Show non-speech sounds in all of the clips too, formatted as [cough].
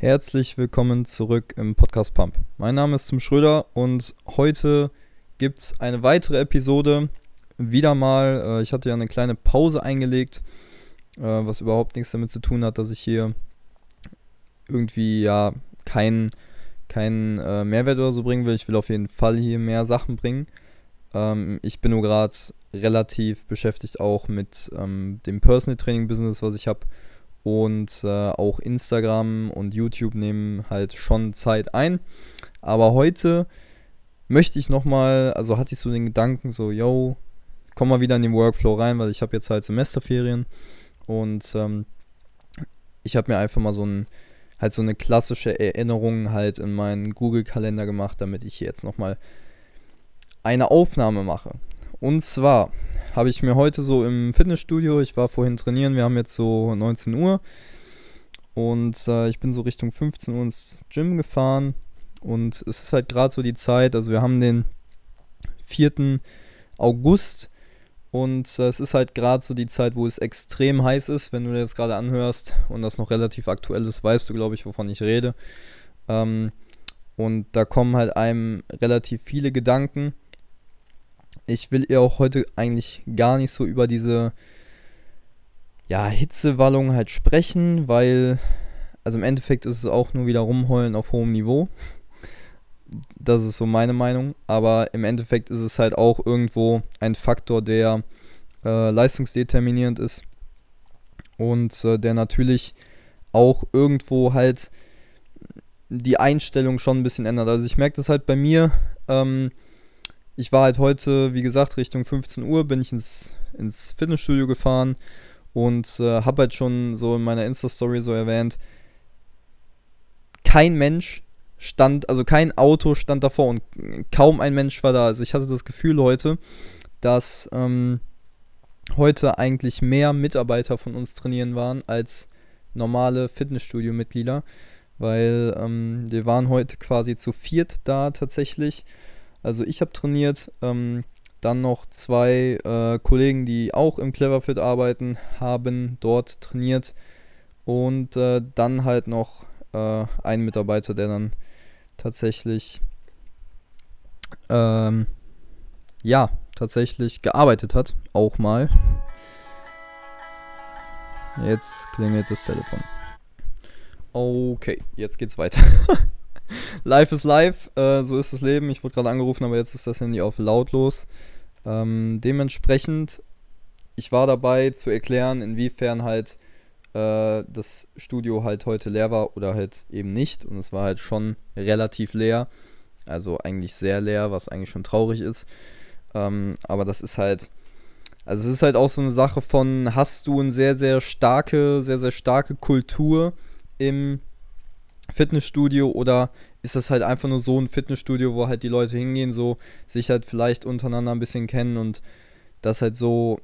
Herzlich willkommen zurück im Podcast Pump. Mein Name ist Tim Schröder und heute gibt es eine weitere Episode. Wieder mal, äh, ich hatte ja eine kleine Pause eingelegt, äh, was überhaupt nichts damit zu tun hat, dass ich hier irgendwie ja keinen kein, äh, Mehrwert oder so bringen will. Ich will auf jeden Fall hier mehr Sachen bringen. Ähm, ich bin nur gerade relativ beschäftigt auch mit ähm, dem Personal Training Business, was ich habe und äh, auch Instagram und YouTube nehmen halt schon Zeit ein. Aber heute möchte ich nochmal, also hatte ich so den Gedanken, so, yo, komm mal wieder in den Workflow rein, weil ich habe jetzt halt Semesterferien und ähm, ich habe mir einfach mal so ein, halt so eine klassische Erinnerung halt in meinen Google-Kalender gemacht, damit ich hier jetzt nochmal eine Aufnahme mache. Und zwar habe ich mir heute so im Fitnessstudio, ich war vorhin trainieren, wir haben jetzt so 19 Uhr und äh, ich bin so Richtung 15 Uhr ins Gym gefahren und es ist halt gerade so die Zeit, also wir haben den 4. August und äh, es ist halt gerade so die Zeit, wo es extrem heiß ist, wenn du dir das gerade anhörst und das noch relativ aktuell ist, weißt du, glaube ich, wovon ich rede. Ähm, und da kommen halt einem relativ viele Gedanken ich will ihr auch heute eigentlich gar nicht so über diese ja, Hitzewallung halt sprechen, weil, also im Endeffekt ist es auch nur wieder rumheulen auf hohem Niveau. Das ist so meine Meinung. Aber im Endeffekt ist es halt auch irgendwo ein Faktor, der äh, leistungsdeterminierend ist und äh, der natürlich auch irgendwo halt die Einstellung schon ein bisschen ändert. Also ich merke das halt bei mir. Ähm, ich war halt heute, wie gesagt, Richtung 15 Uhr bin ich ins, ins Fitnessstudio gefahren und äh, habe halt schon so in meiner Insta-Story so erwähnt, kein Mensch stand, also kein Auto stand davor und kaum ein Mensch war da. Also ich hatte das Gefühl heute, dass ähm, heute eigentlich mehr Mitarbeiter von uns trainieren waren als normale Fitnessstudio-Mitglieder, weil ähm, wir waren heute quasi zu viert da tatsächlich also ich habe trainiert, ähm, dann noch zwei äh, Kollegen, die auch im Cleverfit arbeiten, haben dort trainiert und äh, dann halt noch äh, ein Mitarbeiter, der dann tatsächlich ähm, ja tatsächlich gearbeitet hat, auch mal. Jetzt klingelt das Telefon. Okay, jetzt geht's weiter. [laughs] live ist live, äh, so ist das Leben. Ich wurde gerade angerufen, aber jetzt ist das Handy auf lautlos. Ähm, dementsprechend, ich war dabei zu erklären, inwiefern halt äh, das Studio halt heute leer war oder halt eben nicht. Und es war halt schon relativ leer. Also eigentlich sehr leer, was eigentlich schon traurig ist. Ähm, aber das ist halt. Also es ist halt auch so eine Sache von, hast du eine sehr, sehr starke, sehr, sehr starke Kultur im Fitnessstudio oder ist das halt einfach nur so ein Fitnessstudio, wo halt die Leute hingehen, so sich halt vielleicht untereinander ein bisschen kennen und das halt so,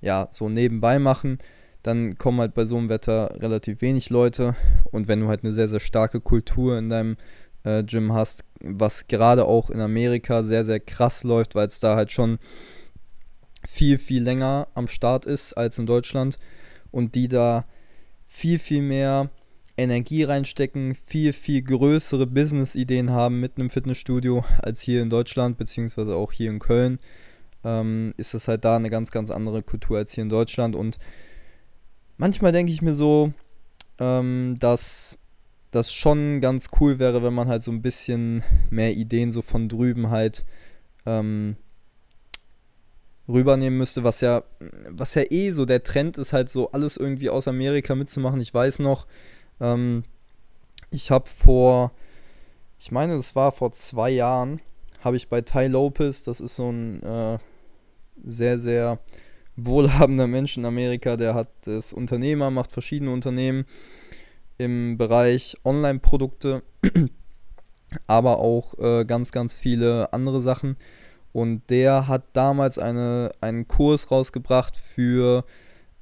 ja, so nebenbei machen, dann kommen halt bei so einem Wetter relativ wenig Leute. Und wenn du halt eine sehr, sehr starke Kultur in deinem äh, Gym hast, was gerade auch in Amerika sehr, sehr krass läuft, weil es da halt schon viel, viel länger am Start ist als in Deutschland und die da viel, viel mehr Energie reinstecken, viel, viel größere Business-Ideen haben mit einem Fitnessstudio als hier in Deutschland, beziehungsweise auch hier in Köln, ähm, ist das halt da eine ganz, ganz andere Kultur als hier in Deutschland. Und manchmal denke ich mir so, ähm, dass das schon ganz cool wäre, wenn man halt so ein bisschen mehr Ideen so von drüben halt ähm, rübernehmen müsste, was ja, was ja eh so der Trend ist, halt so alles irgendwie aus Amerika mitzumachen. Ich weiß noch, ähm, ich habe vor, ich meine, es war vor zwei Jahren, habe ich bei Ty Lopez, das ist so ein äh, sehr, sehr wohlhabender Mensch in Amerika, der hat das Unternehmer, macht verschiedene Unternehmen im Bereich Online-Produkte, [clears throat] aber auch äh, ganz, ganz viele andere Sachen. Und der hat damals eine, einen Kurs rausgebracht für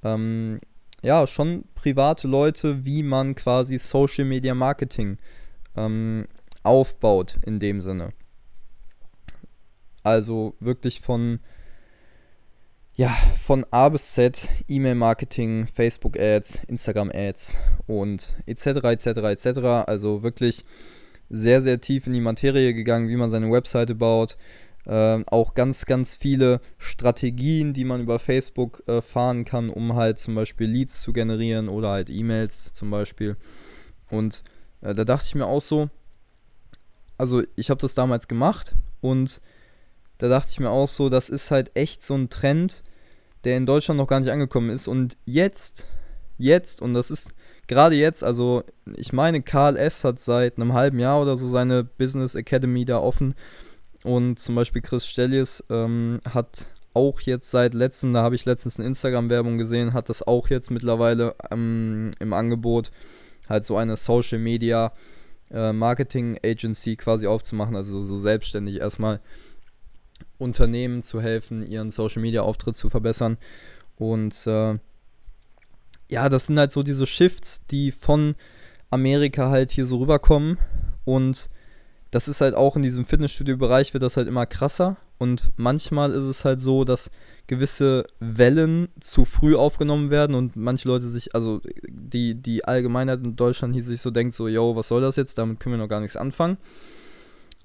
ähm, ja, schon private Leute, wie man quasi Social Media Marketing ähm, aufbaut in dem Sinne. Also wirklich von, ja, von A bis Z, E-Mail-Marketing, Facebook-Ads, Instagram-Ads und etc., etc., etc. Also wirklich sehr, sehr tief in die Materie gegangen, wie man seine Webseite baut. Äh, auch ganz, ganz viele Strategien, die man über Facebook äh, fahren kann, um halt zum Beispiel Leads zu generieren oder halt E-Mails zum Beispiel. Und äh, da dachte ich mir auch so, also ich habe das damals gemacht und da dachte ich mir auch so, das ist halt echt so ein Trend, der in Deutschland noch gar nicht angekommen ist. Und jetzt, jetzt, und das ist gerade jetzt, also ich meine, Karl S. hat seit einem halben Jahr oder so seine Business Academy da offen. Und zum Beispiel Chris Stellies ähm, hat auch jetzt seit letztem, da habe ich letztens eine Instagram-Werbung gesehen, hat das auch jetzt mittlerweile ähm, im Angebot, halt so eine Social Media äh, Marketing Agency quasi aufzumachen, also so selbstständig erstmal Unternehmen zu helfen, ihren Social Media Auftritt zu verbessern. Und äh, ja, das sind halt so diese Shifts, die von Amerika halt hier so rüberkommen. Und das ist halt auch in diesem Fitnessstudio-Bereich wird das halt immer krasser. Und manchmal ist es halt so, dass gewisse Wellen zu früh aufgenommen werden und manche Leute sich, also die, die Allgemeinheit in Deutschland hier sich so denkt, so, yo, was soll das jetzt? Damit können wir noch gar nichts anfangen.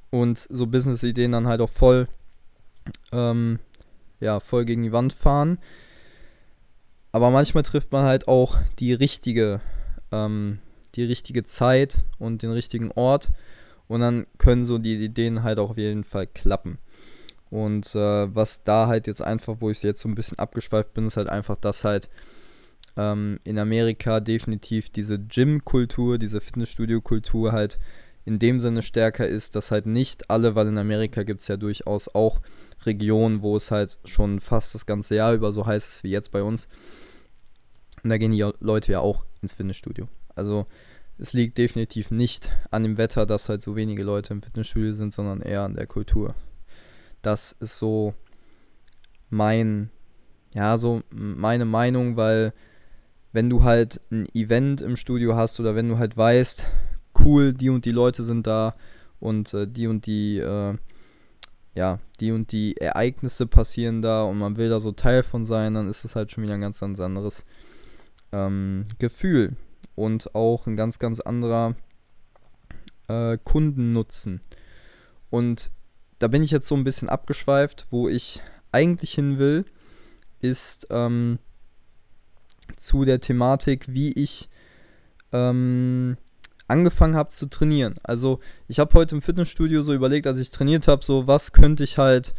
Und so Business-Ideen dann halt auch voll ähm, ja, voll gegen die Wand fahren. Aber manchmal trifft man halt auch die richtige, ähm, die richtige Zeit und den richtigen Ort. Und dann können so die Ideen halt auch auf jeden Fall klappen. Und äh, was da halt jetzt einfach, wo ich jetzt so ein bisschen abgeschweift bin, ist halt einfach, dass halt ähm, in Amerika definitiv diese Gym-Kultur, diese Fitnessstudio-Kultur halt in dem Sinne stärker ist, dass halt nicht alle, weil in Amerika gibt es ja durchaus auch Regionen, wo es halt schon fast das ganze Jahr über so heiß ist wie jetzt bei uns. Und da gehen die Leute ja auch ins Fitnessstudio. Also es liegt definitiv nicht an dem Wetter, dass halt so wenige Leute im Fitnessstudio sind, sondern eher an der Kultur. Das ist so mein, ja, so meine Meinung, weil wenn du halt ein Event im Studio hast oder wenn du halt weißt, cool, die und die Leute sind da und äh, die und die, äh, ja, die und die Ereignisse passieren da und man will da so Teil von sein, dann ist es halt schon wieder ein ganz, ganz anderes ähm, Gefühl und auch ein ganz, ganz anderer äh, Kundennutzen. Und da bin ich jetzt so ein bisschen abgeschweift, wo ich eigentlich hin will, ist ähm, zu der Thematik, wie ich ähm, angefangen habe zu trainieren. Also ich habe heute im Fitnessstudio so überlegt, als ich trainiert habe, so was könnte ich halt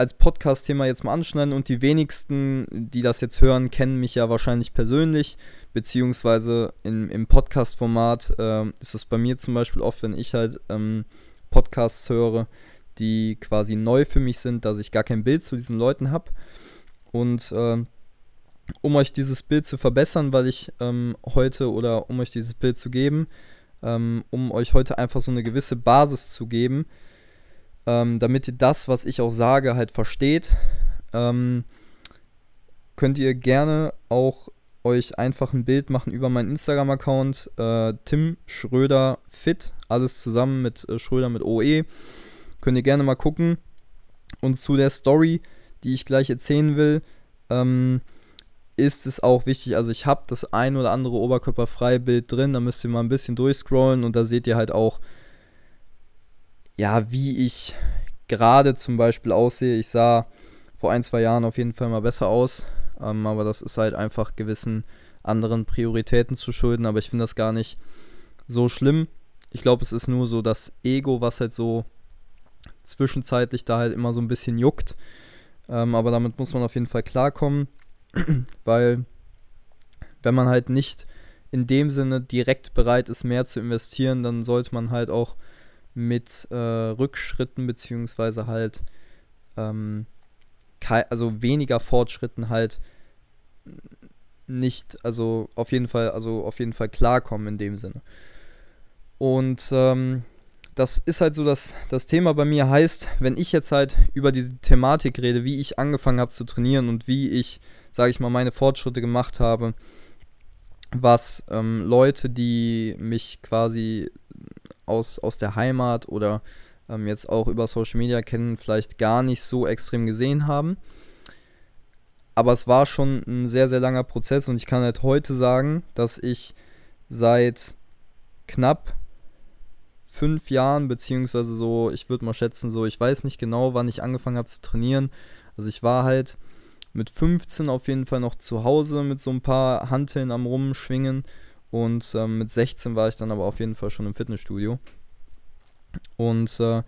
als Podcast-Thema jetzt mal anschneiden und die wenigsten, die das jetzt hören, kennen mich ja wahrscheinlich persönlich, beziehungsweise in, im Podcast-Format äh, ist es bei mir zum Beispiel oft, wenn ich halt ähm, Podcasts höre, die quasi neu für mich sind, dass ich gar kein Bild zu diesen Leuten habe und äh, um euch dieses Bild zu verbessern, weil ich ähm, heute oder um euch dieses Bild zu geben, ähm, um euch heute einfach so eine gewisse Basis zu geben, ähm, damit ihr das, was ich auch sage, halt versteht, ähm, könnt ihr gerne auch euch einfach ein Bild machen über meinen Instagram-Account, äh, Tim Schröder Fit, alles zusammen mit äh, Schröder mit OE. Könnt ihr gerne mal gucken. Und zu der Story, die ich gleich erzählen will, ähm, ist es auch wichtig, also ich habe das ein oder andere Oberkörperfreibild drin, da müsst ihr mal ein bisschen durchscrollen und da seht ihr halt auch, ja, wie ich gerade zum Beispiel aussehe. Ich sah vor ein, zwei Jahren auf jeden Fall mal besser aus, ähm, aber das ist halt einfach gewissen anderen Prioritäten zu schulden, aber ich finde das gar nicht so schlimm. Ich glaube, es ist nur so das Ego, was halt so zwischenzeitlich da halt immer so ein bisschen juckt. Ähm, aber damit muss man auf jeden Fall klarkommen. [clears throat] weil wenn man halt nicht in dem Sinne direkt bereit ist, mehr zu investieren, dann sollte man halt auch mit äh, Rückschritten beziehungsweise halt ähm, also weniger Fortschritten halt nicht, also auf jeden Fall, also auf jeden Fall klarkommen in dem Sinne. Und ähm, das ist halt so das, das Thema bei mir heißt, wenn ich jetzt halt über diese Thematik rede, wie ich angefangen habe zu trainieren und wie ich sage ich mal, meine Fortschritte gemacht habe, was ähm, Leute, die mich quasi aus, aus der Heimat oder ähm, jetzt auch über Social Media kennen, vielleicht gar nicht so extrem gesehen haben. aber es war schon ein sehr, sehr langer Prozess und ich kann halt heute sagen, dass ich seit knapp fünf Jahren, beziehungsweise so, ich würde mal schätzen, so, ich weiß nicht genau, wann ich angefangen habe zu trainieren. Also ich war halt mit 15 auf jeden Fall noch zu Hause mit so ein paar Hanteln am Rumschwingen und ähm, mit 16 war ich dann aber auf jeden Fall schon im Fitnessstudio. Und äh,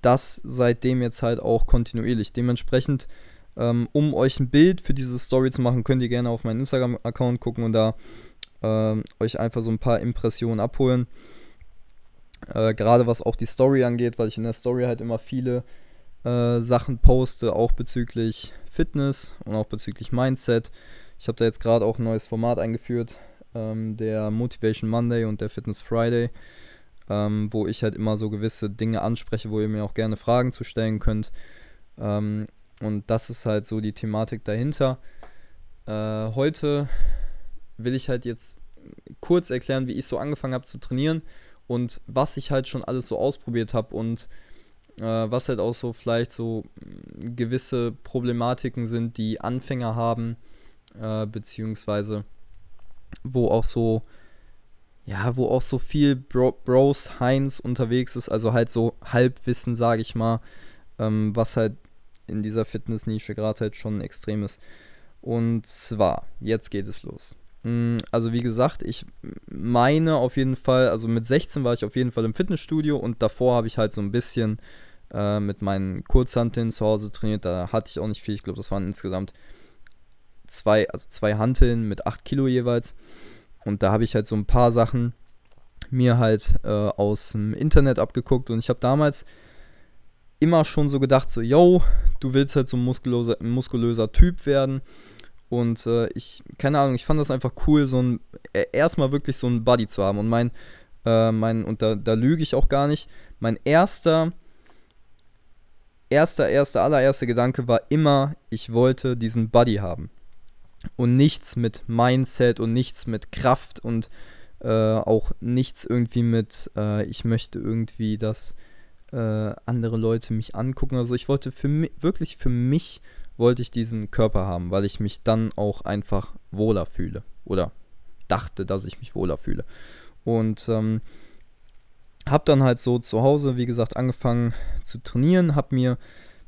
das seitdem jetzt halt auch kontinuierlich. Dementsprechend, ähm, um euch ein Bild für diese Story zu machen, könnt ihr gerne auf meinen Instagram-Account gucken und da äh, euch einfach so ein paar Impressionen abholen. Äh, Gerade was auch die Story angeht, weil ich in der Story halt immer viele äh, Sachen poste, auch bezüglich Fitness und auch bezüglich Mindset. Ich habe da jetzt gerade auch ein neues Format eingeführt, ähm, der Motivation Monday und der Fitness Friday, ähm, wo ich halt immer so gewisse Dinge anspreche, wo ihr mir auch gerne Fragen zu stellen könnt. Ähm, und das ist halt so die Thematik dahinter. Äh, heute will ich halt jetzt kurz erklären, wie ich so angefangen habe zu trainieren und was ich halt schon alles so ausprobiert habe und äh, was halt auch so vielleicht so mm, gewisse Problematiken sind, die Anfänger haben, äh, beziehungsweise wo auch so, ja, wo auch so viel Bro Bros Heinz unterwegs ist, also halt so Halbwissen, sage ich mal, ähm, was halt in dieser Fitnessnische gerade halt schon extrem ist. Und zwar, jetzt geht es los. Mm, also wie gesagt, ich meine auf jeden Fall, also mit 16 war ich auf jeden Fall im Fitnessstudio und davor habe ich halt so ein bisschen äh, mit meinen Kurzhanteln zu Hause trainiert. Da hatte ich auch nicht viel, ich glaube, das waren insgesamt zwei, also zwei Hanteln mit 8 Kilo jeweils. Und da habe ich halt so ein paar Sachen mir halt äh, aus dem Internet abgeguckt und ich habe damals immer schon so gedacht, so, yo, du willst halt so ein muskulöser, muskulöser Typ werden und äh, ich, keine Ahnung, ich fand das einfach cool, so ein, e, erstmal wirklich so ein Buddy zu haben. Und mein, äh, mein, und da, da lüge ich auch gar nicht, mein erster, erster, erster, allererster Gedanke war immer, ich wollte diesen Buddy haben. Und nichts mit Mindset und nichts mit Kraft und äh, auch nichts irgendwie mit, äh, ich möchte irgendwie, dass äh, andere Leute mich angucken. Also ich wollte für mich, wirklich für mich wollte ich diesen Körper haben, weil ich mich dann auch einfach wohler fühle oder dachte, dass ich mich wohler fühle. Und ähm, habe dann halt so zu Hause, wie gesagt, angefangen zu trainieren, habe mir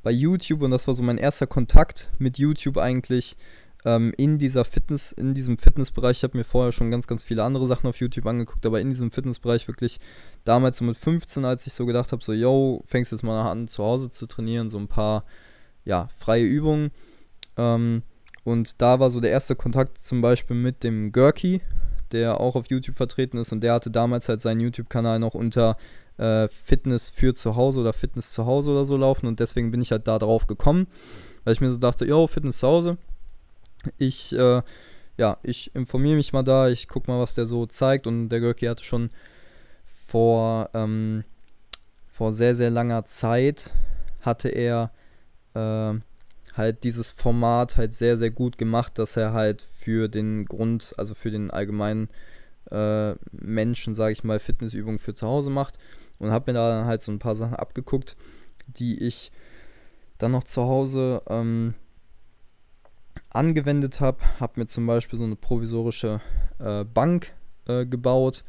bei YouTube, und das war so mein erster Kontakt mit YouTube eigentlich, ähm, in dieser Fitness, in diesem Fitnessbereich, ich habe mir vorher schon ganz, ganz viele andere Sachen auf YouTube angeguckt, aber in diesem Fitnessbereich wirklich damals so mit 15, als ich so gedacht habe, so, yo, fängst jetzt mal an, zu Hause zu trainieren, so ein paar ja, freie Übungen. Ähm, und da war so der erste Kontakt zum Beispiel mit dem Gurky, der auch auf YouTube vertreten ist. Und der hatte damals halt seinen YouTube-Kanal noch unter äh, Fitness für zu Hause oder Fitness zu Hause oder so laufen. Und deswegen bin ich halt da drauf gekommen, weil ich mir so dachte, yo, Fitness zu Hause. Ich, äh, ja, ich informiere mich mal da, ich gucke mal, was der so zeigt. Und der Gurky hatte schon vor, ähm, vor sehr, sehr langer Zeit, hatte er äh, halt dieses Format halt sehr, sehr gut gemacht, dass er halt für den Grund, also für den allgemeinen äh, Menschen, sage ich mal, Fitnessübungen für zu Hause macht. Und habe mir da dann halt so ein paar Sachen abgeguckt, die ich dann noch zu Hause ähm, angewendet habe. Habe mir zum Beispiel so eine provisorische äh, Bank äh, gebaut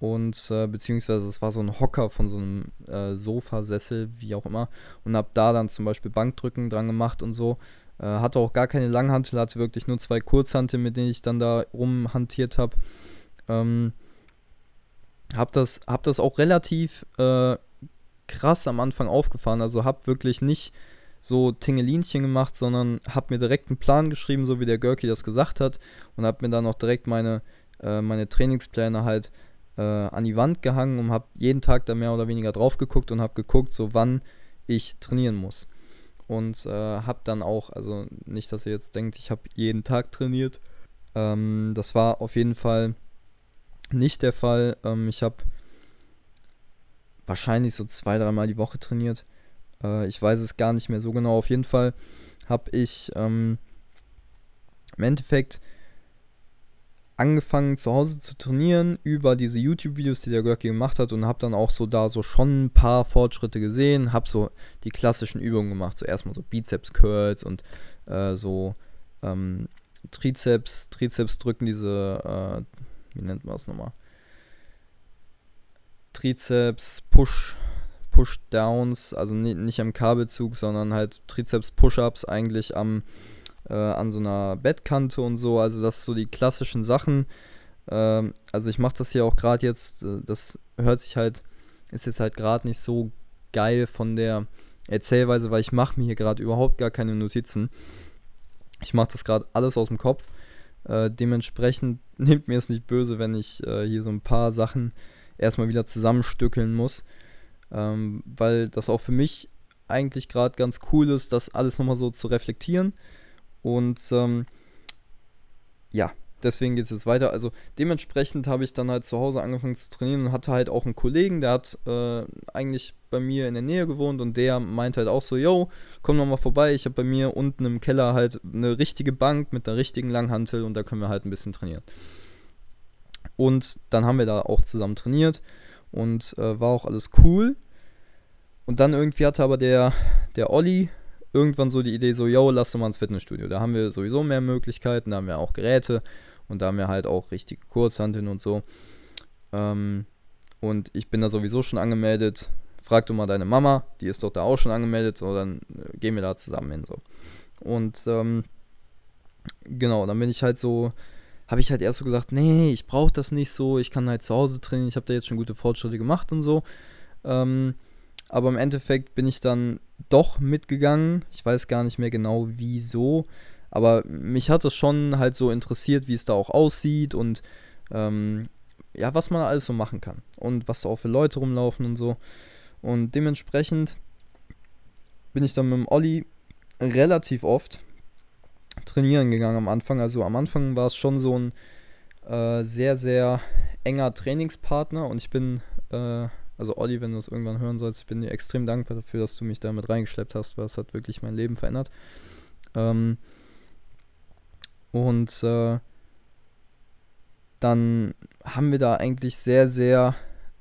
und äh, beziehungsweise es war so ein Hocker von so einem äh, Sofasessel, wie auch immer, und habe da dann zum Beispiel Bankdrücken dran gemacht und so. Äh, hatte auch gar keine Langhantel, hatte wirklich nur zwei Kurzhantel, mit denen ich dann da rumhantiert habe. Ähm, hab das, hab das auch relativ äh, krass am Anfang aufgefahren, also hab wirklich nicht so Tingelinchen gemacht, sondern hab mir direkt einen Plan geschrieben, so wie der Görki das gesagt hat, und hab mir dann auch direkt meine, äh, meine Trainingspläne halt äh, an die Wand gehangen und habe jeden Tag da mehr oder weniger drauf geguckt und habe geguckt, so wann ich trainieren muss. Und äh, habe dann auch, also nicht, dass ihr jetzt denkt, ich habe jeden Tag trainiert. Ähm, das war auf jeden Fall nicht der Fall. Ähm, ich habe wahrscheinlich so zwei, dreimal die Woche trainiert. Äh, ich weiß es gar nicht mehr so genau. Auf jeden Fall habe ich ähm, im Endeffekt angefangen zu Hause zu trainieren über diese YouTube-Videos, die der Görki gemacht hat und habe dann auch so da so schon ein paar Fortschritte gesehen, habe so die klassischen Übungen gemacht, so erstmal so Bizeps-Curls und äh, so ähm, Trizeps, Trizeps drücken, diese, äh, wie nennt man das nochmal? Trizeps, Push, Push-Downs, also nicht am Kabelzug, sondern halt Trizeps-Push-Ups eigentlich am, äh, an so einer Bettkante und so. Also das so die klassischen Sachen. Ähm, also ich mache das hier auch gerade jetzt, äh, das hört sich halt, ist jetzt halt gerade nicht so geil von der Erzählweise, weil ich mache mir hier gerade überhaupt gar keine Notizen. Ich mache das gerade alles aus dem Kopf. Äh, dementsprechend [laughs] nehmt mir es nicht böse, wenn ich äh, hier so ein paar Sachen erstmal wieder zusammenstückeln muss. Ähm, weil das auch für mich eigentlich gerade ganz cool ist, das alles nochmal so zu reflektieren. Und ähm, ja, deswegen geht es jetzt weiter. Also dementsprechend habe ich dann halt zu Hause angefangen zu trainieren und hatte halt auch einen Kollegen, der hat äh, eigentlich bei mir in der Nähe gewohnt und der meinte halt auch so, yo, komm noch mal vorbei, ich habe bei mir unten im Keller halt eine richtige Bank mit einer richtigen Langhantel und da können wir halt ein bisschen trainieren. Und dann haben wir da auch zusammen trainiert und äh, war auch alles cool. Und dann irgendwie hatte aber der, der Olli irgendwann so die Idee, so, yo, lass doch mal ins Fitnessstudio. Da haben wir sowieso mehr Möglichkeiten, da haben wir auch Geräte und da haben wir halt auch richtige Kurzhanteln und so. Ähm, und ich bin da sowieso schon angemeldet. Frag du mal deine Mama, die ist doch da auch schon angemeldet, so dann äh, gehen wir da zusammen hin. So. Und ähm, genau, dann bin ich halt so, habe ich halt erst so gesagt, nee, ich brauche das nicht so, ich kann halt zu Hause trainieren, ich habe da jetzt schon gute Fortschritte gemacht und so. Ähm, aber im Endeffekt bin ich dann doch mitgegangen. Ich weiß gar nicht mehr genau wieso. Aber mich hat es schon halt so interessiert, wie es da auch aussieht und ähm, ja, was man alles so machen kann und was da auch für Leute rumlaufen und so. Und dementsprechend bin ich dann mit dem Olli relativ oft trainieren gegangen am Anfang. Also am Anfang war es schon so ein äh, sehr, sehr enger Trainingspartner und ich bin, äh, also Olli, wenn du es irgendwann hören sollst, ich bin dir extrem dankbar dafür, dass du mich da mit reingeschleppt hast, weil es hat wirklich mein Leben verändert. Ähm, und äh, dann haben wir da eigentlich sehr, sehr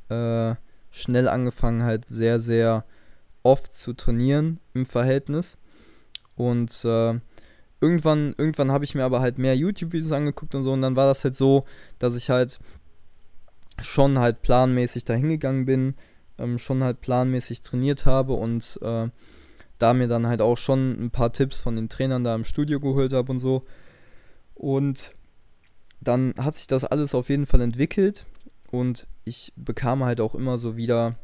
äh, schnell angefangen, halt sehr, sehr oft zu trainieren im Verhältnis. Und äh, irgendwann, irgendwann habe ich mir aber halt mehr YouTube-Videos angeguckt und so. Und dann war das halt so, dass ich halt schon halt planmäßig dahingegangen bin, ähm, schon halt planmäßig trainiert habe und äh, da mir dann halt auch schon ein paar Tipps von den Trainern da im Studio geholt habe und so. Und dann hat sich das alles auf jeden Fall entwickelt und ich bekam halt auch immer so wieder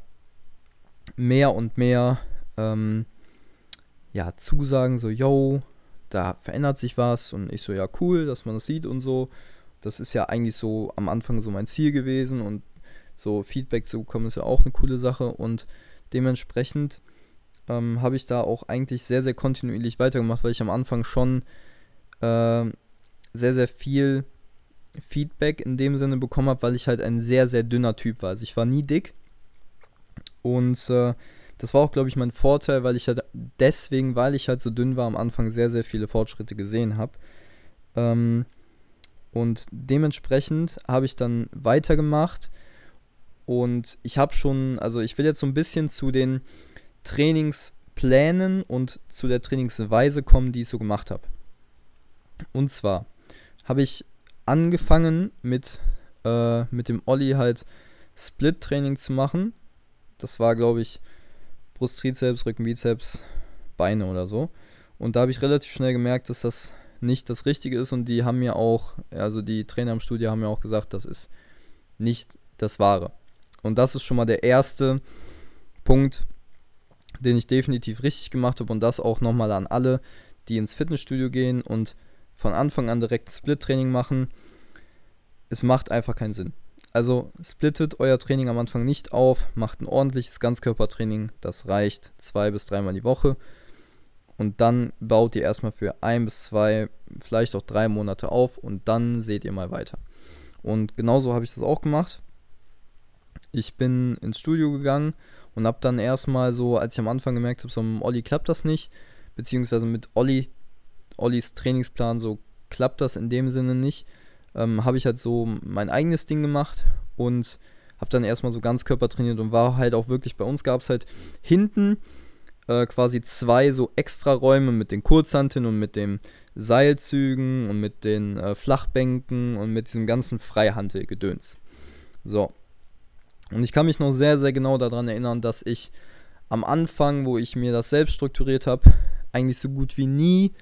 mehr und mehr ähm, ja, Zusagen, so, yo, da verändert sich was und ich so, ja, cool, dass man das sieht und so. Das ist ja eigentlich so am Anfang so mein Ziel gewesen und so Feedback zu bekommen ist ja auch eine coole Sache und dementsprechend ähm, habe ich da auch eigentlich sehr, sehr kontinuierlich weitergemacht, weil ich am Anfang schon äh, sehr, sehr viel Feedback in dem Sinne bekommen habe, weil ich halt ein sehr, sehr dünner Typ war. Also ich war nie dick. Und äh, das war auch, glaube ich, mein Vorteil, weil ich halt deswegen, weil ich halt so dünn war, am Anfang sehr, sehr viele Fortschritte gesehen habe. Ähm, und dementsprechend habe ich dann weitergemacht. Und ich habe schon, also ich will jetzt so ein bisschen zu den Trainingsplänen und zu der Trainingsweise kommen, die ich so gemacht habe. Und zwar habe ich angefangen mit, äh, mit dem Olli halt Split-Training zu machen. Das war, glaube ich, Brust, Trizeps, Rücken, Bizeps, Beine oder so. Und da habe ich relativ schnell gemerkt, dass das nicht das Richtige ist. Und die haben mir auch, also die Trainer im Studio haben mir auch gesagt, das ist nicht das Wahre. Und das ist schon mal der erste Punkt, den ich definitiv richtig gemacht habe. Und das auch nochmal an alle, die ins Fitnessstudio gehen und von Anfang an direkt Split-Training machen. Es macht einfach keinen Sinn. Also splittet euer Training am Anfang nicht auf, macht ein ordentliches Ganzkörpertraining, das reicht zwei bis dreimal die Woche. Und dann baut ihr erstmal für ein bis zwei, vielleicht auch drei Monate auf und dann seht ihr mal weiter. Und genauso habe ich das auch gemacht. Ich bin ins Studio gegangen und habe dann erstmal so, als ich am Anfang gemerkt habe, so mit Olli klappt das nicht, beziehungsweise mit Olli Ollis Trainingsplan, so klappt das in dem Sinne nicht. Ähm, habe ich halt so mein eigenes Ding gemacht und habe dann erstmal so Ganzkörper trainiert und war halt auch wirklich, bei uns gab es halt hinten äh, quasi zwei so extra Räume mit den Kurzhanteln und mit den Seilzügen und mit den äh, Flachbänken und mit diesem ganzen Freihantelgedöns. So. Und ich kann mich noch sehr, sehr genau daran erinnern, dass ich am Anfang, wo ich mir das selbst strukturiert habe, eigentlich so gut wie nie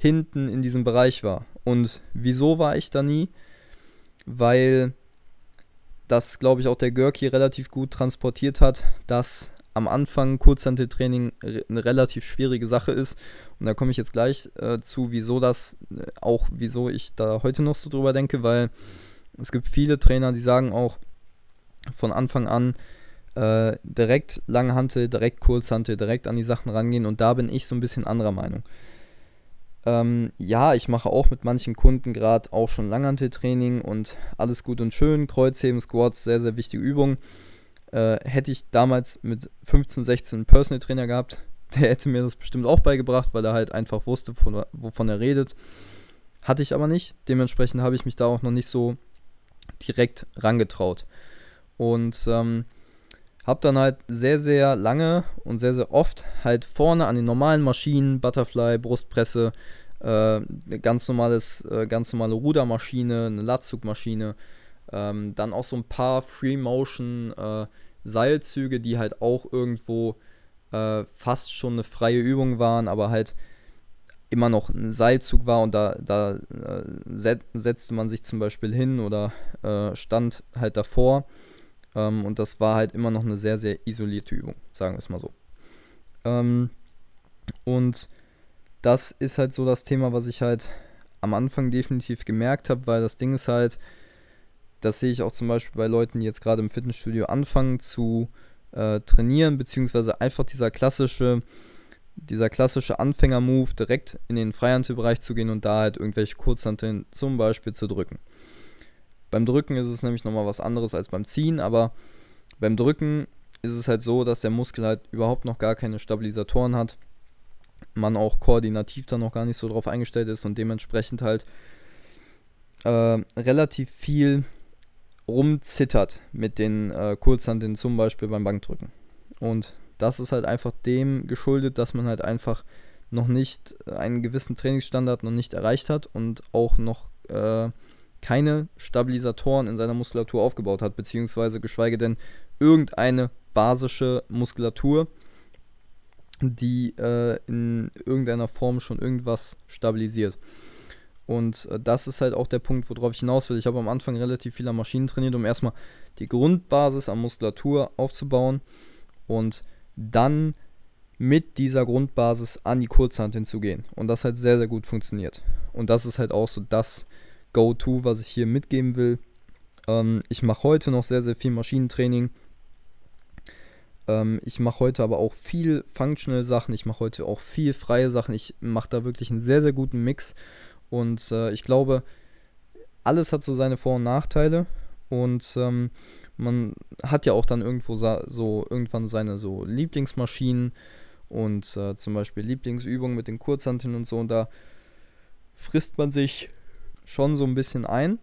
hinten in diesem Bereich war. Und wieso war ich da nie? Weil das, glaube ich, auch der Görki relativ gut transportiert hat, dass am Anfang Kurzhanteltraining eine relativ schwierige Sache ist. Und da komme ich jetzt gleich äh, zu, wieso das, äh, auch wieso ich da heute noch so drüber denke, weil es gibt viele Trainer, die sagen auch von Anfang an äh, direkt Langhantel, direkt Kurzhantel, direkt an die Sachen rangehen. Und da bin ich so ein bisschen anderer Meinung. Ähm, ja, ich mache auch mit manchen Kunden gerade auch schon Langhanteltraining und alles gut und schön. Kreuzheben, Squats, sehr, sehr wichtige Übungen. Äh, hätte ich damals mit 15, 16 einen Personal Trainer gehabt, [laughs] der hätte mir das bestimmt auch beigebracht, weil er halt einfach wusste, von, wovon er redet. Hatte ich aber nicht. Dementsprechend habe ich mich da auch noch nicht so direkt rangetraut. Und ähm, habe dann halt sehr, sehr lange und sehr, sehr oft halt vorne an den normalen Maschinen, Butterfly, Brustpresse, äh, ganz normales, äh, ganz normale Rudermaschine, eine Latzugmaschine, ähm, dann auch so ein paar Free Motion äh, Seilzüge, die halt auch irgendwo äh, fast schon eine freie Übung waren, aber halt immer noch ein Seilzug war und da, da äh, setzte man sich zum Beispiel hin oder äh, stand halt davor. Ähm, und das war halt immer noch eine sehr, sehr isolierte Übung, sagen wir es mal so. Ähm, und das ist halt so das Thema, was ich halt am Anfang definitiv gemerkt habe, weil das Ding ist halt, das sehe ich auch zum Beispiel bei Leuten, die jetzt gerade im Fitnessstudio anfangen zu äh, trainieren, beziehungsweise einfach dieser klassische, dieser klassische Anfänger-Move direkt in den Freihandelbereich zu gehen und da halt irgendwelche Kurzhanteln zum Beispiel zu drücken. Beim Drücken ist es nämlich nochmal was anderes als beim Ziehen, aber beim Drücken ist es halt so, dass der Muskel halt überhaupt noch gar keine Stabilisatoren hat. Man auch koordinativ da noch gar nicht so drauf eingestellt ist und dementsprechend halt äh, relativ viel rumzittert mit den äh, Kurzhanteln, zum Beispiel beim Bankdrücken. Und das ist halt einfach dem geschuldet, dass man halt einfach noch nicht einen gewissen Trainingsstandard noch nicht erreicht hat und auch noch äh, keine Stabilisatoren in seiner Muskulatur aufgebaut hat, beziehungsweise geschweige denn irgendeine basische Muskulatur, die äh, in irgendeiner Form schon irgendwas stabilisiert. Und äh, das ist halt auch der Punkt, worauf ich hinaus will. Ich habe am Anfang relativ viel an Maschinen trainiert, um erstmal die Grundbasis an Muskulatur aufzubauen und dann mit dieser Grundbasis an die Kurzhand hinzugehen. Und das hat sehr, sehr gut funktioniert. Und das ist halt auch so das Go-To, was ich hier mitgeben will. Ähm, ich mache heute noch sehr, sehr viel Maschinentraining. Ähm, ich mache heute aber auch viel Functional Sachen. Ich mache heute auch viel freie Sachen. Ich mache da wirklich einen sehr, sehr guten Mix. Und äh, ich glaube, alles hat so seine Vor- und Nachteile. Und ähm, man hat ja auch dann irgendwo so irgendwann seine so Lieblingsmaschinen und äh, zum Beispiel Lieblingsübungen mit den Kurzhanteln und so. Und da frisst man sich schon so ein bisschen ein.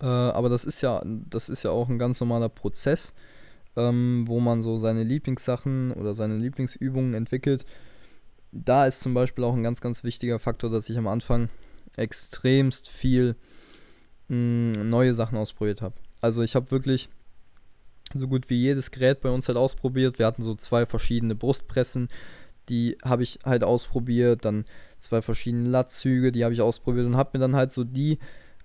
Äh, aber das ist ja, das ist ja auch ein ganz normaler Prozess, ähm, wo man so seine Lieblingssachen oder seine Lieblingsübungen entwickelt da ist zum Beispiel auch ein ganz, ganz wichtiger Faktor, dass ich am Anfang extremst viel mh, hm, neue Sachen ausprobiert habe. Also ich habe wirklich so gut wie jedes Gerät bei uns halt ausprobiert. Wir hatten so zwei verschiedene Brustpressen, die habe ich halt ausprobiert. Dann zwei verschiedene Latzüge, die habe ich ausprobiert und habe mir dann halt so die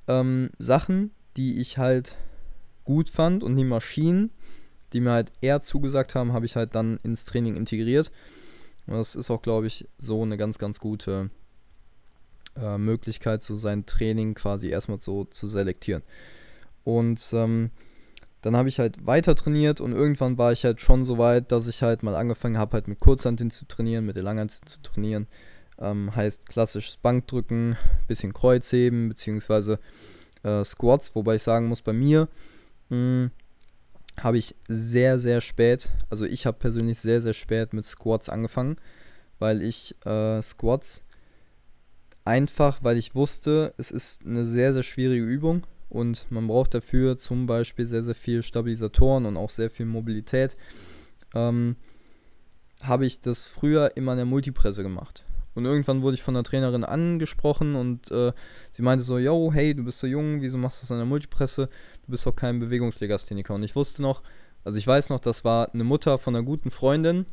ähm, Sachen, die ich halt gut fand und die Maschinen, die mir halt eher zugesagt haben, habe ich halt dann ins Training integriert. Und das ist auch, glaube ich, so eine ganz, ganz gute äh, Möglichkeit, so sein Training quasi erstmal so zu selektieren. Und ähm, dann habe ich halt weiter trainiert und irgendwann war ich halt schon so weit, dass ich halt mal angefangen habe, halt mit Kurzhanteln zu trainieren, mit der Langhanteln zu trainieren. Ähm, heißt klassisches Bankdrücken, bisschen Kreuzheben, beziehungsweise äh, Squats, wobei ich sagen muss, bei mir hm, habe ich sehr, sehr spät, also ich habe persönlich sehr, sehr spät mit Squats angefangen, weil ich äh, Squats einfach, weil ich wusste, es ist eine sehr, sehr schwierige Übung und man braucht dafür zum Beispiel sehr, sehr viel Stabilisatoren und auch sehr viel Mobilität. Ähm, habe ich das früher immer in der Multipresse gemacht. Und irgendwann wurde ich von der Trainerin angesprochen und äh, sie meinte so, yo, hey, du bist so jung, wieso machst du das an der Multipresse? Du bist doch kein Bewegungslegastheniker. Und ich wusste noch, also ich weiß noch, das war eine Mutter von einer guten Freundin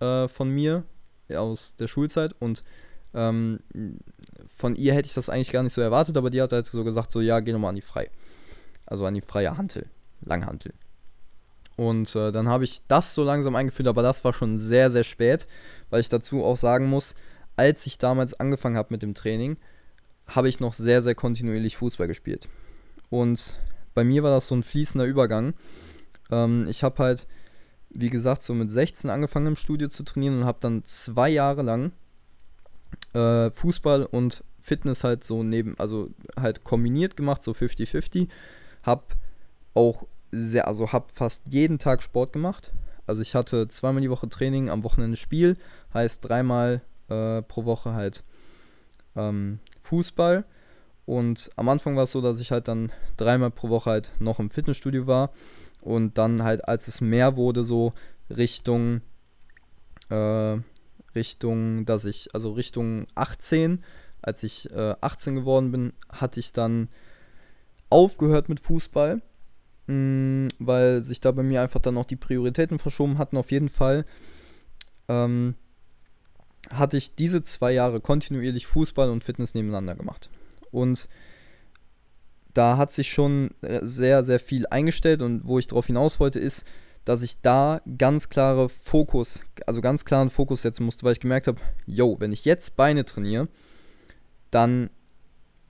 äh, von mir aus der Schulzeit und ähm, von ihr hätte ich das eigentlich gar nicht so erwartet, aber die hat halt so gesagt, so ja, geh nochmal an die Frei. Also an die freie Hantel, Langhantel. Und äh, dann habe ich das so langsam eingeführt, aber das war schon sehr, sehr spät, weil ich dazu auch sagen muss, als ich damals angefangen habe mit dem Training, habe ich noch sehr, sehr kontinuierlich Fußball gespielt. Und bei mir war das so ein fließender Übergang. Ähm, ich habe halt, wie gesagt, so mit 16 angefangen im Studio zu trainieren und habe dann zwei Jahre lang äh, Fußball und Fitness halt so neben, also halt kombiniert gemacht, so 50-50. Hab auch sehr, also hab fast jeden Tag Sport gemacht. Also ich hatte zweimal die Woche Training, am Wochenende Spiel, heißt dreimal äh, pro Woche halt ähm, Fußball. Und am Anfang war es so, dass ich halt dann dreimal pro Woche halt noch im Fitnessstudio war. Und dann halt, als es mehr wurde, so Richtung, äh, Richtung, dass ich, also Richtung 18, als ich äh, 18 geworden bin, hatte ich dann aufgehört mit Fußball, mh, mm, weil sich da bei mir einfach dann auch die Prioritäten verschoben hatten. Auf jeden Fall ähm, hatte ich diese zwei Jahre kontinuierlich Fußball und Fitness nebeneinander gemacht. Und da hat sich schon äh, sehr, sehr viel eingestellt und wo ich darauf hinaus wollte, ist, dass ich da ganz klare Fokus, also ganz klaren Fokus setzen musste, weil ich gemerkt habe, yo, wenn ich jetzt Beine trainiere, dann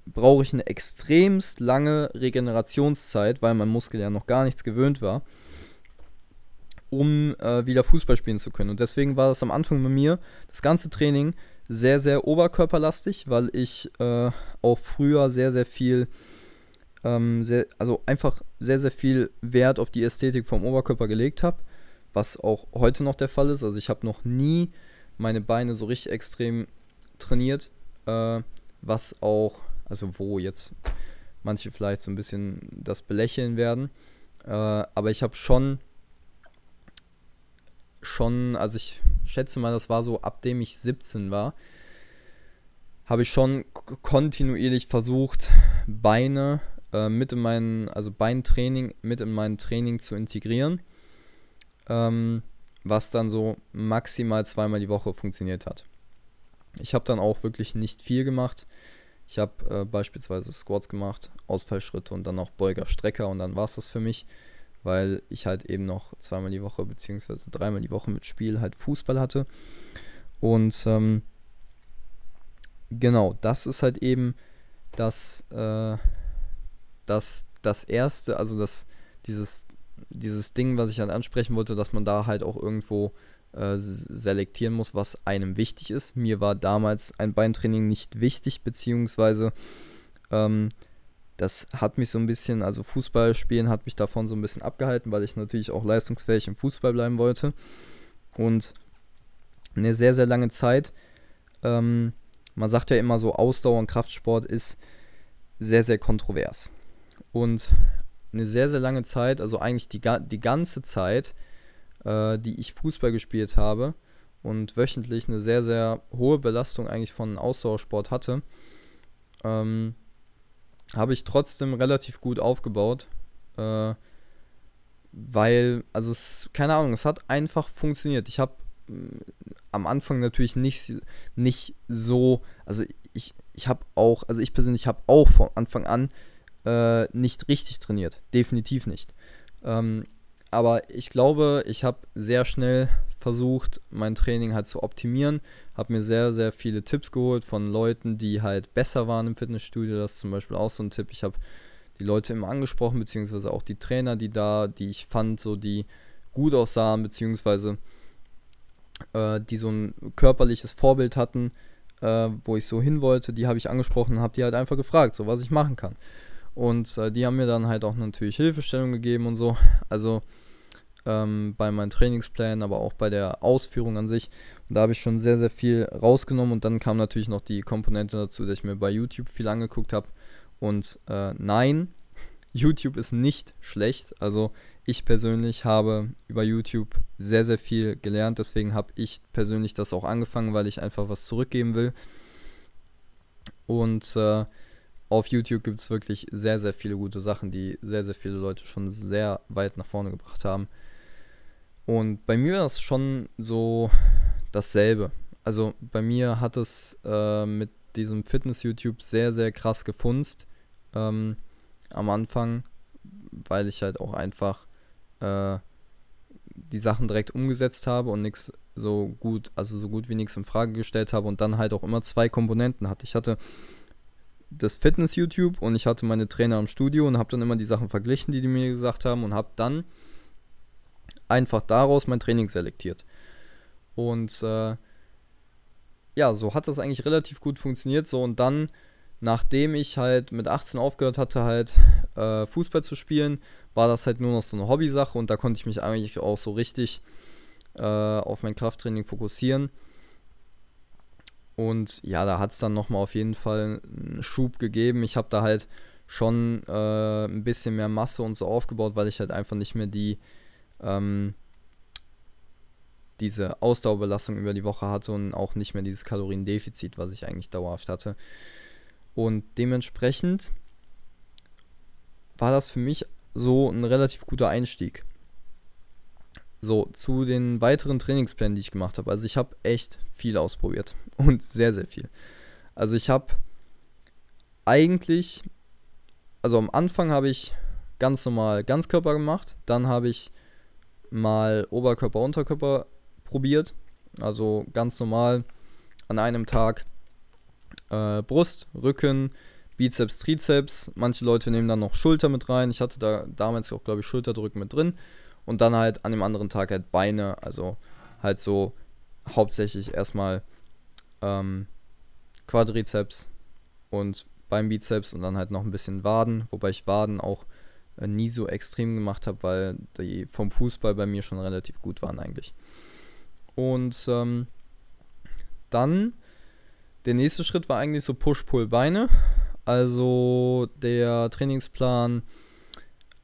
brauche ich eine extremst lange Regenerationszeit, weil mein Muskel ja noch gar nichts gewöhnt war, um äh, wieder Fußball spielen zu können. Und deswegen war das am Anfang bei mir das ganze Training sehr, sehr oberkörperlastig, weil ich äh, auch früher sehr, sehr viel, ähm, sehr, also einfach sehr, sehr viel Wert auf die Ästhetik vom Oberkörper gelegt habe, was auch heute noch der Fall ist. Also ich habe noch nie meine Beine so richtig extrem trainiert. Äh, was auch, also wo jetzt manche vielleicht so ein bisschen das belächeln werden. Äh, aber ich habe schon, schon, also ich schätze mal, das war so, ab dem ich 17 war, habe ich schon kontinuierlich versucht, Beine äh, mit in meinen, also Beintraining mit in mein Training zu integrieren. Ähm, was dann so maximal zweimal die Woche funktioniert hat. Ich habe dann auch wirklich nicht viel gemacht. Ich habe äh, beispielsweise Squats gemacht, Ausfallschritte und dann noch Beuger, Strecker und dann war es das für mich, weil ich halt eben noch zweimal die Woche beziehungsweise dreimal die Woche mit Spiel halt Fußball hatte. Und ähm, genau, das ist halt eben das, äh, das, das erste, also das, dieses, dieses Ding, was ich halt ansprechen wollte, dass man da halt auch irgendwo äh, selektieren muss, was einem wichtig ist. Mir war damals ein Beintraining nicht wichtig, beziehungsweise ähm, das hat mich so ein bisschen, also Fußball spielen hat mich davon so ein bisschen abgehalten, weil ich natürlich auch leistungsfähig im Fußball bleiben wollte. Und eine sehr, sehr lange Zeit, ähm, man sagt ja immer so, Ausdauer und Kraftsport ist sehr, sehr kontrovers. Und eine sehr, sehr lange Zeit, also eigentlich die, die ganze Zeit, äh, die ich Fußball gespielt habe und wöchentlich eine sehr, sehr hohe Belastung eigentlich von Ausdauersport hatte, ähm, habe ich trotzdem relativ gut aufgebaut. Äh, weil, also es, keine Ahnung, es hat einfach funktioniert. Ich habe mm, am Anfang natürlich nicht, nicht so, also ich, ich habe auch, also ich persönlich habe auch von Anfang an äh, nicht richtig trainiert. Definitiv nicht. Ähm, aber ich glaube, ich habe sehr schnell versucht, mein Training halt zu optimieren. Habe mir sehr, sehr viele Tipps geholt von Leuten, die halt besser waren im Fitnessstudio. Das ist zum Beispiel auch so ein Tipp. Ich habe die Leute immer angesprochen, beziehungsweise auch die Trainer, die da, die ich fand, so die gut aussahen, beziehungsweise äh, die so ein körperliches Vorbild hatten, äh, wo ich so hin wollte, die habe ich angesprochen und habe die halt einfach gefragt, so was ich machen kann. Und äh, die haben mir dann halt auch natürlich Hilfestellung gegeben und so. Also ähm, bei meinen Trainingsplänen, aber auch bei der Ausführung an sich. Und da habe ich schon sehr, sehr viel rausgenommen. Und dann kam natürlich noch die Komponente dazu, dass ich mir bei YouTube viel angeguckt habe. Und äh, nein, [laughs] YouTube ist nicht schlecht. Also ich persönlich habe über YouTube sehr, sehr viel gelernt. Deswegen habe ich persönlich das auch angefangen, weil ich einfach was zurückgeben will. Und äh, auf YouTube gibt es wirklich sehr, sehr viele gute Sachen, die sehr, sehr viele Leute schon sehr weit nach vorne gebracht haben. Und bei mir war es schon so dasselbe. Also bei mir hat es äh, mit diesem Fitness-YouTube sehr, sehr krass gefunzt ähm, am Anfang, weil ich halt auch einfach äh, die Sachen direkt umgesetzt habe und nichts so gut, also so gut wie nichts in Frage gestellt habe und dann halt auch immer zwei Komponenten hatte. Ich hatte das Fitness-YouTube und ich hatte meine Trainer im Studio und habe dann immer die Sachen verglichen, die die mir gesagt haben und habe dann einfach daraus mein Training selektiert. Und äh, ja, so hat das eigentlich relativ gut funktioniert. So und dann, nachdem ich halt mit 18 aufgehört hatte, halt äh, Fußball zu spielen, war das halt nur noch so eine Hobbysache und da konnte ich mich eigentlich auch so richtig äh, auf mein Krafttraining fokussieren. Und ja, da hat es dann nochmal auf jeden Fall einen Schub gegeben. Ich habe da halt schon äh, ein bisschen mehr Masse und so aufgebaut, weil ich halt einfach nicht mehr die ähm, diese Ausdauerbelastung über die Woche hatte und auch nicht mehr dieses Kaloriendefizit, was ich eigentlich dauerhaft hatte. Und dementsprechend war das für mich so ein relativ guter Einstieg. So, zu den weiteren Trainingsplänen, die ich gemacht habe. Also ich habe echt viel ausprobiert [laughs] und sehr, sehr viel. Also ich habe eigentlich, also am Anfang habe ich ganz normal Ganzkörper gemacht, dann habe ich mal Oberkörper, Unterkörper probiert. Also ganz normal an einem Tag äh, Brust, Rücken, Bizeps, Trizeps. Manche Leute nehmen dann noch Schulter mit rein. Ich hatte da damals auch, glaube ich, Schulterdrücken mit drin. Und dann halt an dem anderen Tag halt Beine. Also halt so hauptsächlich erstmal ähm, Quadrizeps und beim Bizeps und dann halt noch ein bisschen Waden. Wobei ich Waden auch äh, nie so extrem gemacht habe, weil die vom Fußball bei mir schon relativ gut waren eigentlich. Und ähm, dann der nächste Schritt war eigentlich so Push-Pull-Beine. Also der Trainingsplan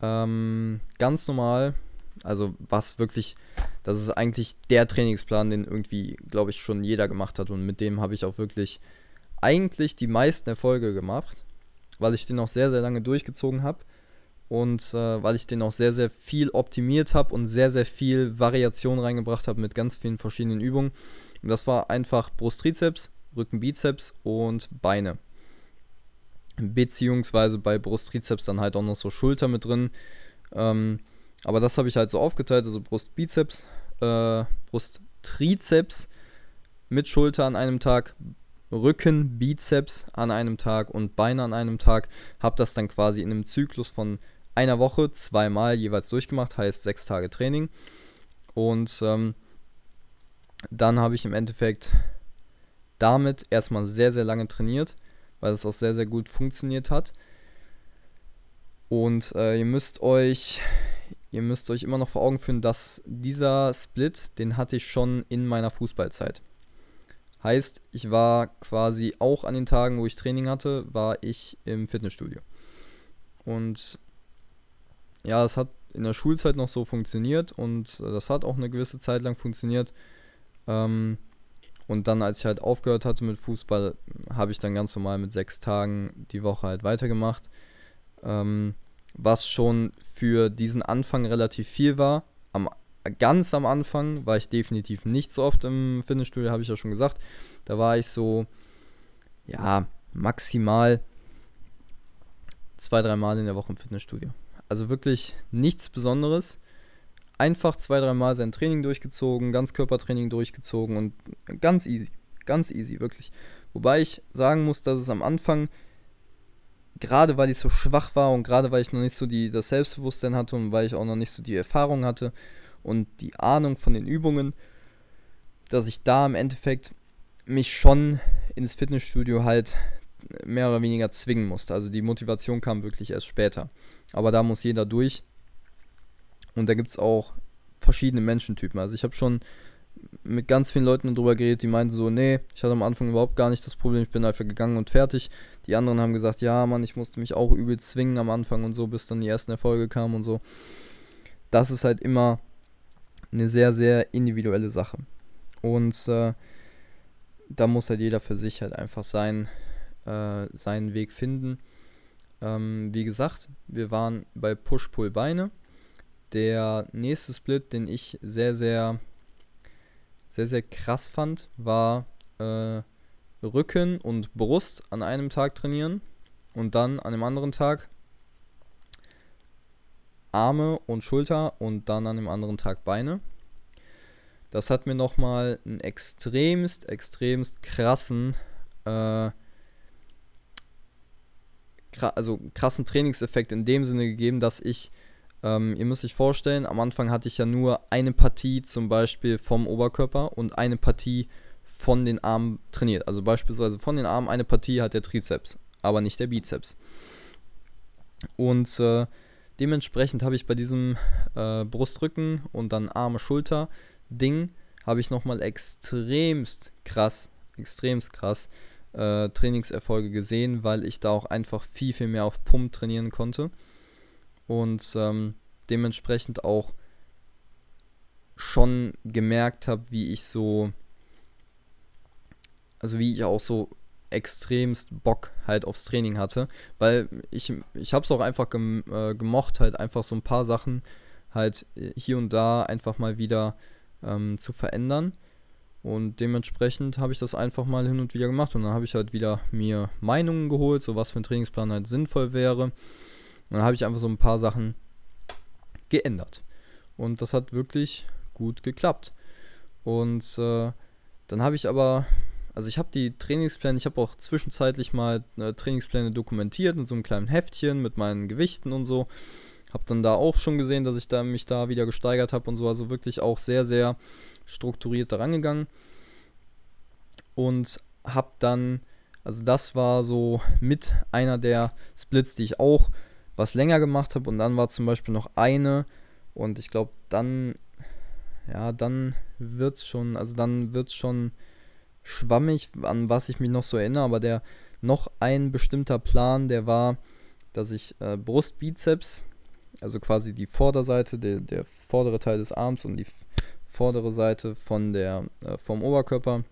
ähm, ganz normal. Also was wirklich, das ist eigentlich der Trainingsplan, den irgendwie, glaube ich, schon jeder gemacht hat. Und mit dem habe ich auch wirklich eigentlich die meisten Erfolge gemacht, weil ich den auch sehr, sehr lange durchgezogen habe und äh, weil ich den auch sehr, sehr viel optimiert habe und sehr, sehr viel Variation reingebracht habe mit ganz vielen verschiedenen Übungen. Und das war einfach Brust-Trizeps, Rücken-Bizeps und Beine. Beziehungsweise bei Brust-Trizeps dann halt auch noch so Schulter mit drin. Ähm, aber das habe ich halt so aufgeteilt, also Brust-Bizeps, äh, Brust-Trizeps mit Schulter an einem Tag, Rücken, Bizeps an einem Tag und Beine an einem Tag. Habe das dann quasi in einem Zyklus von einer Woche zweimal jeweils durchgemacht, heißt sechs Tage Training. Und ähm, dann habe ich im Endeffekt damit erstmal sehr, sehr lange trainiert, weil es auch sehr, sehr gut funktioniert hat. Und äh, ihr müsst euch, ihr müsst euch immer noch vor Augen führen, dass dieser Split, den hatte ich schon in meiner Fußballzeit. Heißt, ich war quasi auch an den Tagen, wo ich Training hatte, war ich im Fitnessstudio. Und ja, es hat in der Schulzeit noch so funktioniert und äh, das hat auch eine gewisse Zeit lang funktioniert. Ähm, und dann, als ich halt aufgehört hatte mit Fußball, habe ich dann ganz normal mit sechs Tagen die Woche halt weitergemacht. Ähm, was schon für diesen Anfang relativ viel war. Am, ganz am Anfang war ich definitiv nicht so oft im Fitnessstudio, habe ich ja schon gesagt. Da war ich so, ja, maximal zwei, drei Mal in der Woche im Fitnessstudio. Also wirklich nichts Besonderes. Einfach zwei, dreimal sein Training durchgezogen, ganz Körpertraining durchgezogen und ganz easy. Ganz easy, wirklich. Wobei ich sagen muss, dass es am Anfang, gerade weil ich so schwach war und gerade weil ich noch nicht so die, das Selbstbewusstsein hatte und weil ich auch noch nicht so die Erfahrung hatte und die Ahnung von den Übungen, dass ich da im Endeffekt mich schon ins Fitnessstudio halt mehr oder weniger zwingen musste. Also die Motivation kam wirklich erst später. Aber da muss jeder durch. Und da gibt es auch verschiedene Menschentypen. Also ich habe schon mit ganz vielen Leuten darüber geredet, die meinten so, nee, ich hatte am Anfang überhaupt gar nicht das Problem, ich bin einfach gegangen und fertig. Die anderen haben gesagt, ja, Mann, ich musste mich auch übel zwingen am Anfang und so, bis dann die ersten Erfolge kamen und so. das ist halt immer eine sehr, sehr individuelle Sache. Und äh, da muss halt jeder für sich halt einfach sein, äh, seinen Weg finden. Ähm, wie gesagt, wir waren bei Push-Pull-Beine. Der nächste Split, den ich sehr, sehr, sehr, sehr krass fand, war äh, Rücken und Brust an einem Tag trainieren und dann an dem anderen Tag Arme und Schulter und dann an dem anderen Tag Beine. Das hat mir nochmal einen extremst, extremst krassen, äh, also krassen Trainingseffekt in dem Sinne gegeben, dass ich ähm, ihr müsst euch vorstellen, am Anfang hatte ich ja nur eine Partie zum Beispiel vom Oberkörper und eine Partie von den Armen trainiert. Also beispielsweise von den Armen eine Partie hat der Trizeps, aber nicht der Bizeps. Und äh, dementsprechend habe ich bei diesem äh, Brustrücken und dann Arme, Schulter Ding habe ich nochmal extremst krass, extremst krass äh, Trainingserfolge gesehen, weil ich da auch einfach viel, viel mehr auf Pump trainieren konnte und ähm, dementsprechend auch schon gemerkt habe, wie ich so, also wie ich auch so extremst Bock halt aufs Training hatte, weil ich, ich habe es auch einfach gem, äh, gemocht, halt einfach so ein paar Sachen halt hier und da einfach mal wieder ähm, zu verändern. Und dementsprechend habe ich das einfach mal hin und wieder gemacht. Und dann habe ich halt wieder mir Meinungen geholt, so was für ein Trainingsplan halt sinnvoll wäre. Und dann habe ich einfach so ein paar Sachen geändert. Und das hat wirklich gut geklappt. Und äh, dann habe ich aber, also ich habe die Trainingspläne, ich habe auch zwischenzeitlich mal äh, Trainingspläne dokumentiert in so einem kleinen Heftchen mit meinen Gewichten und so. Habe dann da auch schon gesehen, dass ich da mich da wieder gesteigert habe und so. Also wirklich auch sehr, sehr strukturiert daran gegangen. Und habe dann, also das war so mit einer der Splits, die ich auch was länger gemacht habe und dann war zum Beispiel noch eine und ich glaube dann, ja, dann wird es schon, also dann wird es schon schwammig, an was ich mich noch so erinnere, aber der noch ein bestimmter Plan, der war, dass ich äh, Brustbizeps, also quasi die Vorderseite, der, der vordere Teil des Arms und die vordere Seite von der, äh, vom Oberkörper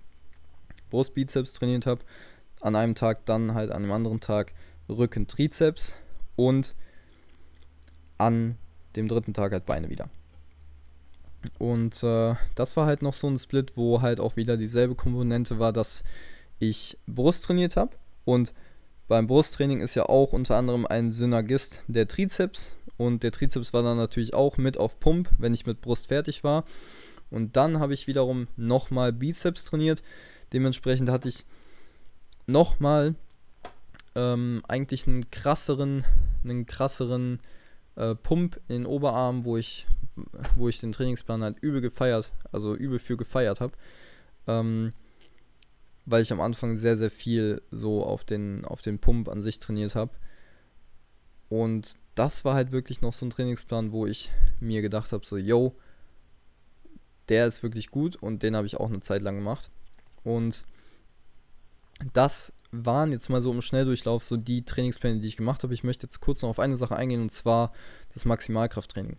Brustbizeps trainiert habe. An einem Tag dann halt an einem anderen Tag Rücken, Trizeps und an dem dritten Tag halt Beine wieder. Und äh, das war halt noch so ein Split, wo halt auch wieder dieselbe Komponente war, dass ich Brust trainiert habe. Und beim Brusttraining ist ja auch unter anderem ein Synergist der Trizeps. Und der Trizeps war dann natürlich auch mit auf Pump, wenn ich mit Brust fertig war. Und dann habe ich wiederum nochmal Bizeps trainiert. Dementsprechend hatte ich nochmal ähm, eigentlich einen krasseren, einen krasseren äh, Pump in den Oberarm, wo ich, wo ich den Trainingsplan halt übel gefeiert, also übel für gefeiert habe. Ähm, weil ich am Anfang sehr, sehr viel so auf den, auf den Pump an sich trainiert habe. Und das war halt wirklich noch so ein Trainingsplan, wo ich mir gedacht habe, so, yo, der ist wirklich gut und den habe ich auch eine Zeit lang gemacht. Und das waren jetzt mal so im Schnelldurchlauf so die Trainingspläne, die ich gemacht habe. Ich möchte jetzt kurz noch auf eine Sache eingehen und zwar das Maximalkrafttraining.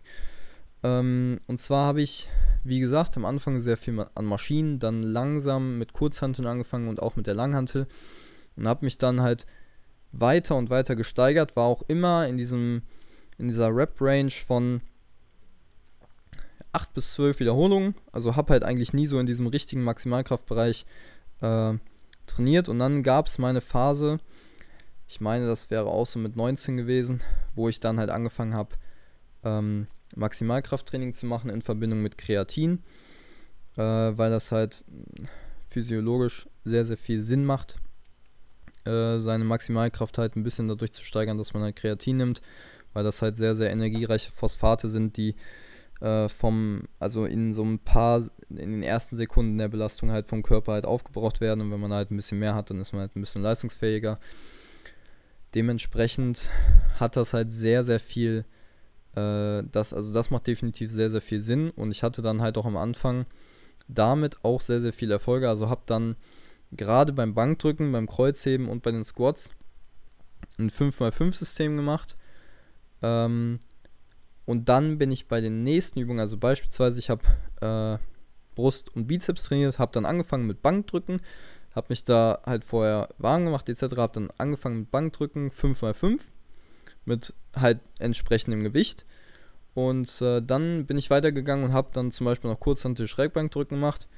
Ähm, und zwar habe ich, wie gesagt, am Anfang sehr viel an Maschinen, dann langsam mit Kurzhanteln angefangen und auch mit der Langhantel und habe mich dann halt weiter und weiter gesteigert, war auch immer in diesem in dieser Rep-Range von 8 bis 12 Wiederholungen, also habe halt eigentlich nie so in diesem richtigen Maximalkraftbereich äh, trainiert. Und dann gab es meine Phase, ich meine, das wäre auch so mit 19 gewesen, wo ich dann halt angefangen habe, ähm, Maximalkrafttraining zu machen in Verbindung mit Kreatin, äh, weil das halt physiologisch sehr, sehr viel Sinn macht, äh, seine Maximalkraft halt ein bisschen dadurch zu steigern, dass man halt Kreatin nimmt, weil das halt sehr, sehr energiereiche Phosphate sind, die äh, vom, also in so ein paar, in den ersten Sekunden der Belastung halt vom Körper halt aufgebraucht werden und wenn man halt ein bisschen mehr hat, dann ist man halt ein bisschen leistungsfähiger. Dementsprechend hat das halt sehr, sehr viel, äh, das, also das macht definitiv sehr, sehr viel Sinn und ich hatte dann halt auch am Anfang damit auch sehr, sehr viele Erfolge, also habe dann gerade beim Bankdrücken, beim Kreuzheben und bei den Squats ein 5x5-System gemacht. Ähm, Und dann bin ich bei den nächsten Übungen, also beispielsweise ich habe äh, Brust und Bizeps trainiert, habe dann angefangen mit Bankdrücken, habe mich da halt vorher warm gemacht etc., habe dann angefangen mit Bankdrücken 5x5 mit halt entsprechendem Gewicht. Und äh, dann bin ich weitergegangen und habe dann zum Beispiel noch Kurzhantel Schrägbankdrücken gemacht.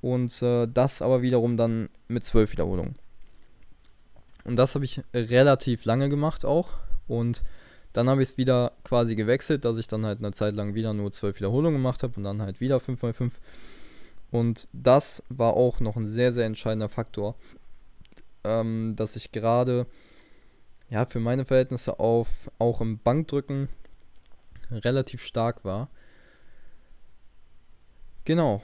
Und äh, das aber wiederum dann mit 12 Wiederholungen. Und das habe ich relativ lange gemacht auch. Und dann habe ich es wieder quasi gewechselt, dass ich dann halt eine Zeit lang wieder nur 12 Wiederholungen gemacht habe und dann halt wieder 5x5. Und das war auch noch ein sehr, sehr entscheidender Faktor, ähm, dass ich gerade ja, für meine Verhältnisse auf auch im Bankdrücken relativ stark war. Genau.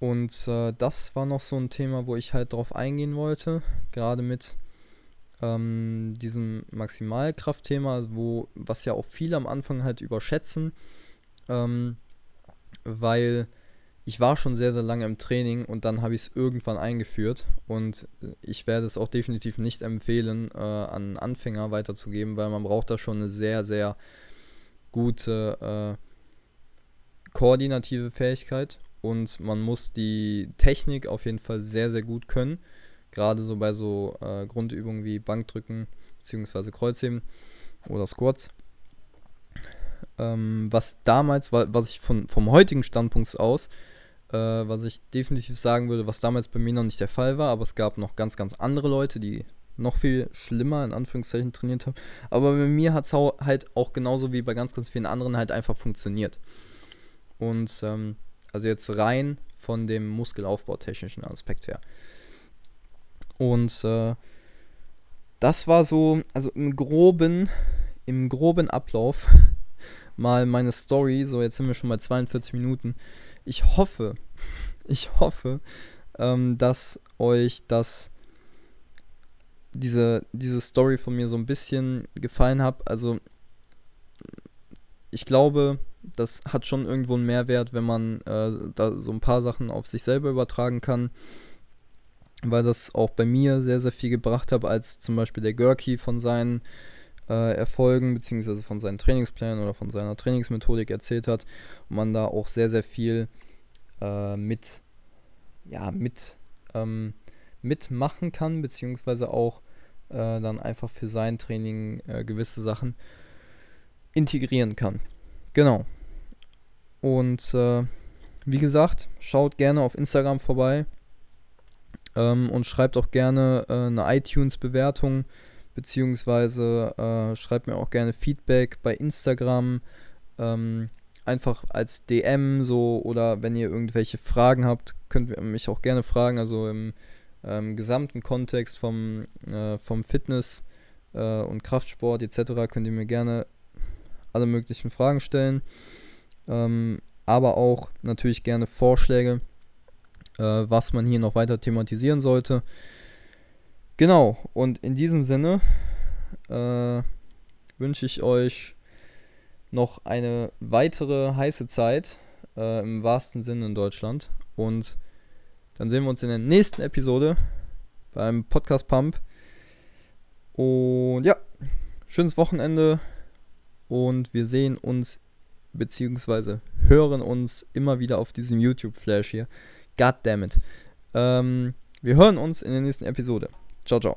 Und äh, das war noch so ein Thema, wo ich halt drauf eingehen wollte, gerade mit ähm, diesem Maximalkraftthema, wo was ja auch viele am Anfang halt überschätzen, ähm, weil ich war schon sehr, sehr lange im Training und dann habe ich es irgendwann eingeführt und ich werde es auch definitiv nicht empfehlen, äh, an Anfänger weiterzugeben, weil man braucht da schon eine sehr, sehr gute äh, koordinative Fähigkeit und man muss die Technik auf jeden Fall sehr, sehr gut können. Gerade so bei so äh, Grundübungen wie Bankdrücken bzw. Kreuzheben oder Squats. Ähm, was damals, was ich von, vom heutigen Standpunkt aus äh, was ich definitiv sagen würde, was damals bei mir noch nicht der Fall war, aber es gab noch ganz, ganz andere Leute, die noch viel schlimmer in Anführungszeichen trainiert haben. Aber bei mir hat es halt auch genauso wie bei ganz, ganz vielen anderen halt einfach funktioniert. Und ähm, also jetzt rein von dem muskelaufbautechnischen Aspekt her. Und äh, das war so, also im groben, im groben Ablauf [laughs] mal meine Story. So, jetzt sind wir schon bei 42 Minuten ich hoffe, [laughs] ich hoffe, ähm, dass euch das diese, diese Story von mir so ein bisschen gefallen hat. Also ich glaube, das hat schon irgendwo einen Mehrwert, wenn man äh, da so ein paar Sachen auf sich selber übertragen kann. Weil das auch bei mir sehr, sehr viel gebracht hat, als zum Beispiel der Görki von seinen äh, Erfolgen beziehungsweise von seinen Trainingsplänen oder von seiner Trainingsmethodik erzählt hat und man da auch sehr, sehr viel äh, mit, ja, mit, ähm, mitmachen kann, beziehungsweise auch äh, dann einfach für sein Training äh, gewisse Sachen integrieren kann. Genau. Und äh, wie gesagt, schaut gerne auf Instagram vorbei ähm, und schreibt auch gerne äh, eine iTunes-Bewertung beziehungsweise äh, schreibt mir auch gerne Feedback bei Instagram. Ähm, einfach als DM so oder wenn ihr irgendwelche Fragen habt, könnt ihr mich auch gerne fragen. Also im ähm, gesamten Kontext vom, äh, vom Fitness äh, und Kraftsport etc. könnt ihr mir gerne alle möglichen Fragen stellen. Ähm, aber auch natürlich gerne Vorschläge, äh, was man hier noch weiter thematisieren sollte. Genau, und in diesem Sinne äh, wünsche ich euch noch eine weitere heiße Zeit äh, im wahrsten Sinne in Deutschland. Und dann sehen wir uns in der nächsten Episode beim Podcast Pump. Und ja, schönes Wochenende und wir sehen uns beziehungsweise hören uns immer wieder auf diesem YouTube-Flash hier. God damn it. Ähm, wir hören uns in der nächsten Episode. Ciao, ciao.